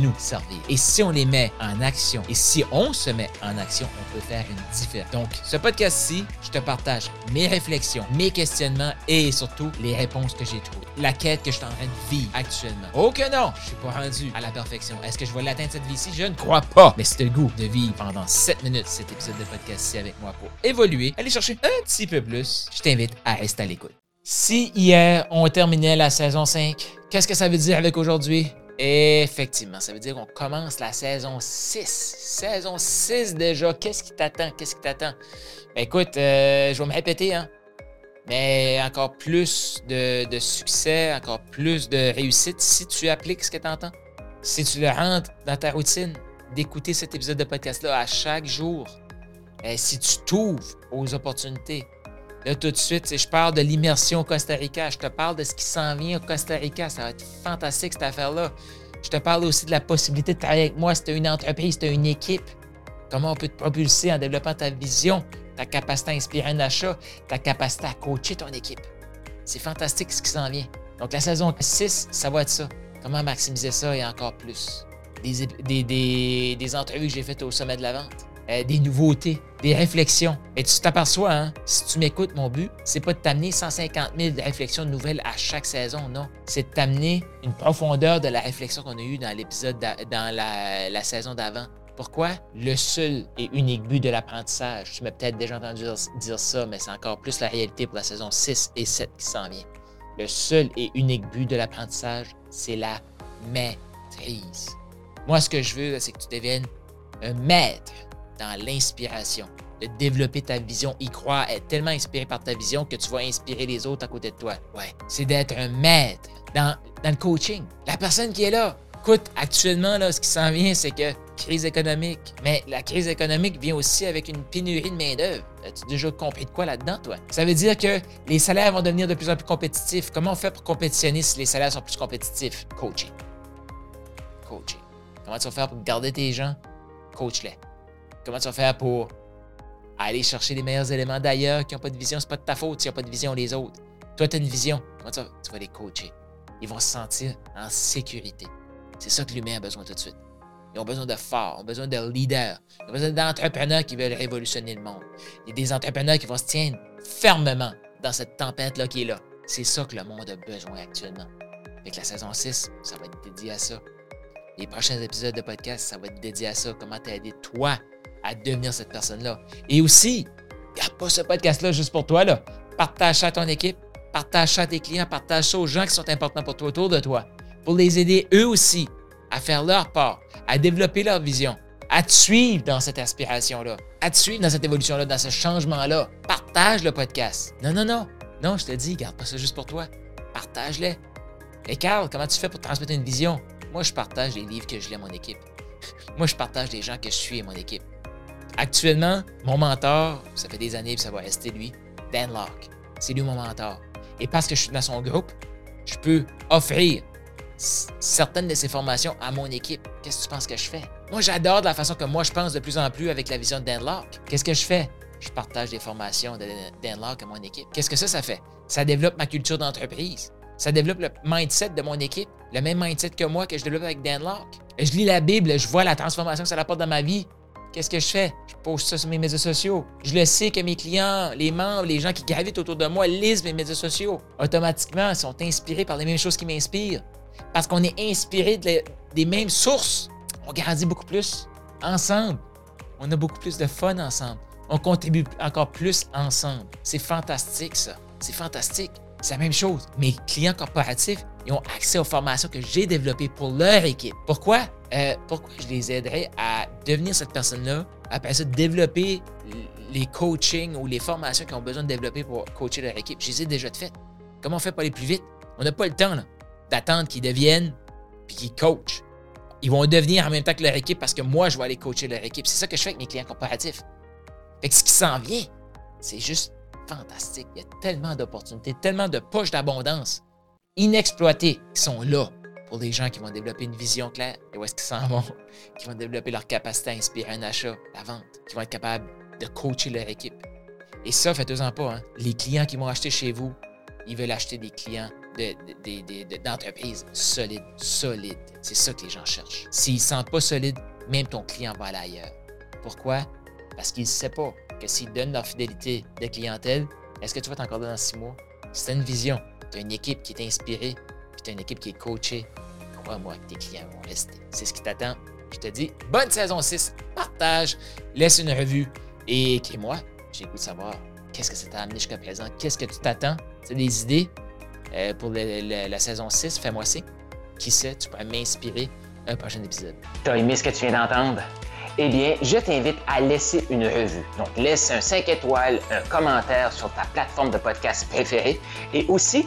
nous servir. Et si on les met en action, et si on se met en action, on peut faire une différence. Donc, ce podcast-ci, je te partage mes réflexions, mes questionnements et surtout les réponses que j'ai trouvées. La quête que je suis en train de vivre actuellement. Oh que non, je suis pas rendu à la perfection. Est-ce que je vais l'atteindre cette vie-ci? Je ne crois pas. Mais c'est le goût de vivre pendant 7 minutes cet épisode de podcast-ci avec moi pour évoluer, aller chercher un petit peu plus. Je t'invite à rester à l'écoute. Si hier on terminait la saison 5, qu'est-ce que ça veut dire avec aujourd'hui? Effectivement, ça veut dire qu'on commence la saison 6. Saison 6 déjà. Qu'est-ce qui t'attend? Qu'est-ce qui t'attend? Ben, écoute, euh, je vais me répéter, hein? Mais encore plus de, succès, encore plus de réussite si tu appliques ce que tu entends. Si tu le rentres dans ta routine, d'écouter cet épisode de podcast-là à chaque jour. Ben, si tu t'ouvres aux opportunités, Là, tout de suite, je parle de l'immersion au Costa Rica. Je te parle de ce qui s'en vient au Costa Rica. Ça va être fantastique, cette affaire-là. Je te parle aussi de la possibilité de travailler avec moi si tu as une entreprise, si tu as une équipe. Comment on peut te propulser en développant ta vision, ta capacité à inspirer un achat, ta capacité à coacher ton équipe. C'est fantastique ce qui s'en vient. Donc, la saison 6, ça va être ça. Comment maximiser ça et encore plus? Des, des, des entrevues que j'ai faites au sommet de la vente euh, des nouveautés, des réflexions. Et tu t'aperçois, hein, si tu m'écoutes, mon but, c'est pas de t'amener 150 000 réflexions nouvelles à chaque saison, non. C'est de t'amener une profondeur de la réflexion qu'on a eue dans l'épisode, dans la, saison d'avant. Pourquoi? Le seul et unique but de l'apprentissage. Tu m'as peut-être déjà entendu dire ça, mais c'est encore plus la réalité pour la saison 6 et 7 qui s'en vient. Le seul et unique but de l'apprentissage, c'est la maîtrise. Moi, ce que je veux, c'est que tu deviennes un maître dans l'inspiration, de développer ta vision, y croire, être tellement inspiré par ta vision que tu vas inspirer les autres à côté de toi. Ouais, c'est d'être un maître dans, le coaching. La personne qui est là, écoute, actuellement, là, ce qui s'en vient, c'est que crise économique. Mais la crise économique vient aussi avec une pénurie de main-d'œuvre. As-tu déjà compris de quoi là-dedans, toi? Ça veut dire que les salaires vont devenir de plus en plus compétitifs. Comment on fait pour compétitionner si les salaires sont plus compétitifs? Coaching. Coaching. Comment tu vas faire pour garder tes gens? Coach-les. Comment tu vas faire pour aller chercher les meilleurs éléments d'ailleurs qui n'ont pas de vision? C'est pas de ta faute s'ils n'ont pas de vision les autres. Toi, tu as une vision. Comment tu vas, tu vas les coacher? Ils vont se sentir en sécurité. C'est ça que l'humain a besoin tout de suite. Ils ont besoin de forts, ils ont besoin de leaders, ils ont besoin d'entrepreneurs qui veulent révolutionner le monde. Il y a des entrepreneurs qui vont se tenir fermement dans cette tempête-là qui est là. C'est ça que le monde a besoin actuellement. Avec la saison 6, ça va être dédié à ça. Les prochains épisodes de podcast, ça va être dédié à ça. Comment t'aider toi à devenir cette personne-là. Et aussi, garde pas ce podcast-là juste pour toi. Là. Partage ça à ton équipe, partage ça à tes clients, partage ça aux gens qui sont importants pour toi autour de toi. Pour les aider eux aussi à faire leur part, à développer leur vision, à te suivre dans cette aspiration-là, à te suivre dans cette évolution-là, dans ce changement-là. Partage le podcast. Non, non, non. Non, je te dis, garde pas ça juste pour toi. Partage-le. Et Carl, comment tu fais pour transmettre une vision? Moi, je partage les livres que je lis à mon équipe. Moi, je partage les gens que je suis et mon équipe. Actuellement, mon mentor, ça fait des années que ça va rester lui, Dan Locke. C'est lui mon mentor. Et parce que je suis dans son groupe, je peux offrir certaines de ces formations à mon équipe. Qu'est-ce que tu penses que je fais? Moi, j'adore la façon que moi je pense de plus en plus avec la vision de Dan Locke. Qu'est-ce que je fais? Je partage des formations de Dan Locke à mon équipe. Qu'est-ce que ça, ça fait? Ça développe ma culture d'entreprise. Ça développe le mindset de mon équipe, le même mindset que moi que je développe avec Dan Locke. Je lis la Bible, je vois la transformation que ça apporte dans ma vie. Qu'est-ce que je fais? Je poste ça sur mes médias sociaux. Je le sais que mes clients, les membres, les gens qui gravitent autour de moi lisent mes médias sociaux. Automatiquement, ils sont inspirés par les mêmes choses qui m'inspirent. Parce qu'on est inspiré des mêmes sources. On grandit beaucoup plus ensemble. On a beaucoup plus de fun ensemble. On contribue encore plus ensemble. C'est fantastique, ça. C'est fantastique. C'est la même chose. Mes clients corporatifs, ils ont accès aux formations que j'ai développées pour leur équipe. Pourquoi? Euh, pourquoi je les aiderais à devenir cette personne-là, après ça, développer les coachings ou les formations qu'ils ont besoin de développer pour coacher leur équipe? Je les ai déjà faites. Comment on fait pour aller plus vite? On n'a pas le temps d'attendre qu'ils deviennent puis qu'ils coachent. Ils vont devenir en même temps que leur équipe parce que moi, je vais aller coacher leur équipe. C'est ça que je fais avec mes clients corporatifs. Fait que ce qui s'en vient, c'est juste fantastique. Il y a tellement d'opportunités, tellement de poches d'abondance inexploitées qui sont là pour les gens qui vont développer une vision claire et où est-ce qu'ils s'en vont, qui vont développer leur capacité à inspirer un achat, la vente, qui vont être capables de coacher leur équipe. Et ça, faites-en pas. Hein. Les clients qui vont acheter chez vous, ils veulent acheter des clients d'entreprises de, solides, solides. C'est ça que les gens cherchent. S'ils ne sentent pas solides, même ton client va aller ailleurs. Pourquoi? Parce qu'il ne sait pas que s'ils donnent leur fidélité de clientèle, est-ce que tu vas t'encorder dans six mois? C'est une vision. Tu as une équipe qui est inspirée, puis tu as une équipe qui est coachée. Crois-moi tes clients vont rester. C'est ce qui t'attend. Je te dis, bonne saison 6, partage, laisse une revue et écris-moi. J'ai goût de savoir qu'est-ce que ça t'a amené jusqu'à présent, qu'est-ce que tu t'attends, c'est des idées euh, pour la saison 6, fais-moi signe. Qui sait, tu pourrais m'inspirer un prochain épisode. T'as aimé ce que tu viens d'entendre? Eh bien, je t'invite à laisser une revue. Donc, laisse un 5 étoiles, un commentaire sur ta plateforme de podcast préférée et aussi